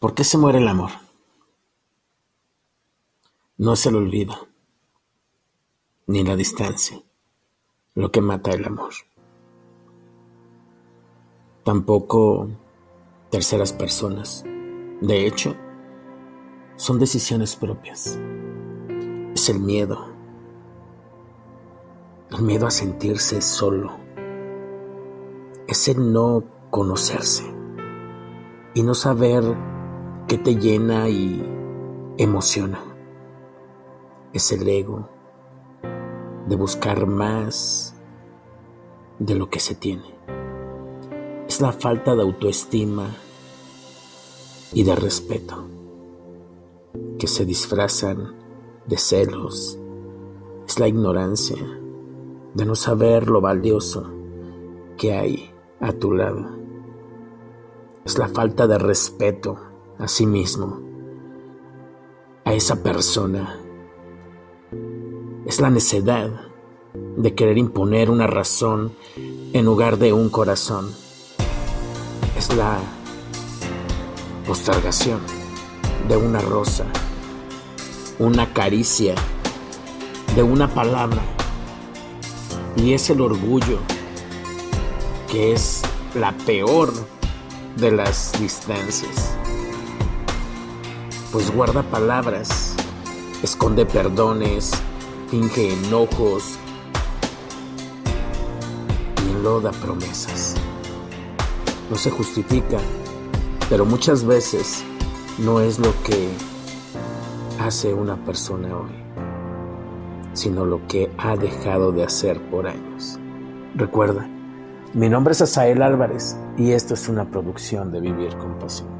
¿Por qué se muere el amor? No es el olvido, ni la distancia, lo que mata el amor. Tampoco terceras personas. De hecho, son decisiones propias. Es el miedo. El miedo a sentirse solo. Es el no conocerse y no saber qué te llena y emociona. Es el ego de buscar más de lo que se tiene. Es la falta de autoestima y de respeto que se disfrazan de celos. Es la ignorancia de no saber lo valioso que hay a tu lado. Es la falta de respeto a sí mismo, a esa persona. Es la necedad de querer imponer una razón en lugar de un corazón. Es la postergación de una rosa, una caricia, de una palabra. Y es el orgullo que es la peor de las distancias. Pues guarda palabras, esconde perdones, finge enojos y enloda promesas. No se justifica, pero muchas veces no es lo que hace una persona hoy, sino lo que ha dejado de hacer por años. Recuerda, mi nombre es Asael Álvarez y esto es una producción de Vivir con Pasión.